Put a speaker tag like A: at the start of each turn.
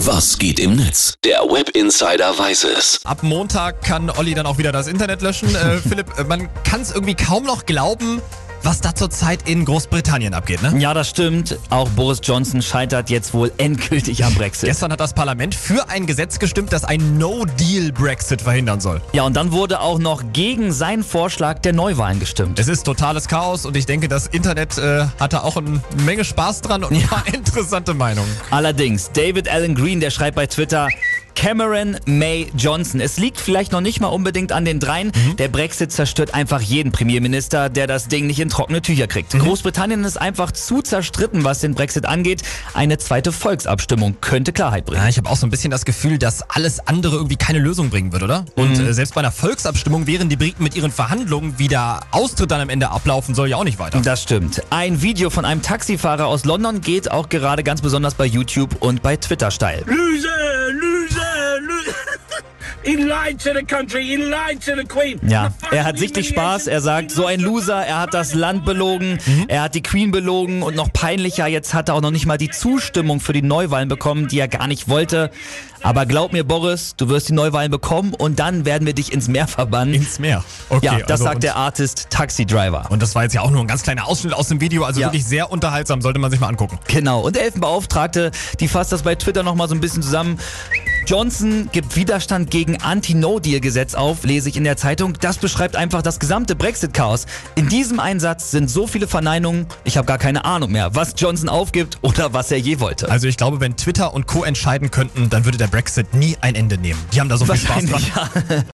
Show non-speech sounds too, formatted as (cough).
A: Was geht im Netz? Der Web Insider weiß es.
B: Ab Montag kann Olli dann auch wieder das Internet löschen. Äh, (laughs) Philipp, äh, man kann es irgendwie kaum noch glauben, was da zurzeit in Großbritannien abgeht, ne?
C: Ja, das stimmt. Auch Boris Johnson scheitert jetzt wohl endgültig am Brexit.
B: Gestern hat das Parlament für ein Gesetz gestimmt, das ein No-Deal-Brexit verhindern soll.
C: Ja, und dann wurde auch noch gegen seinen Vorschlag der Neuwahlen gestimmt.
B: Es ist totales Chaos und ich denke, das Internet äh, hatte auch eine Menge Spaß dran und ein paar (laughs) interessante Meinungen.
C: Allerdings, David Allen Green, der schreibt bei Twitter, Cameron May Johnson. Es liegt vielleicht noch nicht mal unbedingt an den dreien. Mhm. Der Brexit zerstört einfach jeden Premierminister, der das Ding nicht in trockene Tücher kriegt. Mhm. Großbritannien ist einfach zu zerstritten, was den Brexit angeht. Eine zweite Volksabstimmung könnte Klarheit bringen.
B: Ja, ich habe auch so ein bisschen das Gefühl, dass alles andere irgendwie keine Lösung bringen wird, oder? Und mhm. äh, selbst bei einer Volksabstimmung, während die Briten mit ihren Verhandlungen, wie der Austritt dann am Ende ablaufen soll, ja auch nicht weiter.
C: Das stimmt. Ein Video von einem Taxifahrer aus London geht auch gerade ganz besonders bei YouTube und bei Twitter steil.
D: Loser,
C: Ja, er hat sichtlich Spaß. Er sagt, so ein Loser, er hat das Land belogen, mhm. er hat die Queen belogen und noch peinlicher, jetzt hat er auch noch nicht mal die Zustimmung für die Neuwahlen bekommen, die er gar nicht wollte. Aber glaub mir, Boris, du wirst die Neuwahlen bekommen und dann werden wir dich ins Meer verbannen.
B: Ins Meer? Okay.
C: Ja, das also sagt der Artist Taxi Driver.
B: Und das war jetzt ja auch nur ein ganz kleiner Ausschnitt aus dem Video, also ja. wirklich sehr unterhaltsam, sollte man sich mal angucken.
C: Genau. Und der Elfenbeauftragte, die fasst das bei Twitter nochmal so ein bisschen zusammen. Johnson gibt Widerstand gegen Anti-No-Deal-Gesetz auf, lese ich in der Zeitung. Das beschreibt einfach das gesamte Brexit-Chaos. In diesem Einsatz sind so viele Verneinungen, ich habe gar keine Ahnung mehr, was Johnson aufgibt oder was er je wollte.
B: Also ich glaube, wenn Twitter und Co. entscheiden könnten, dann würde der Brexit nie ein Ende nehmen. Die haben da so viel Spaß dran. Ja.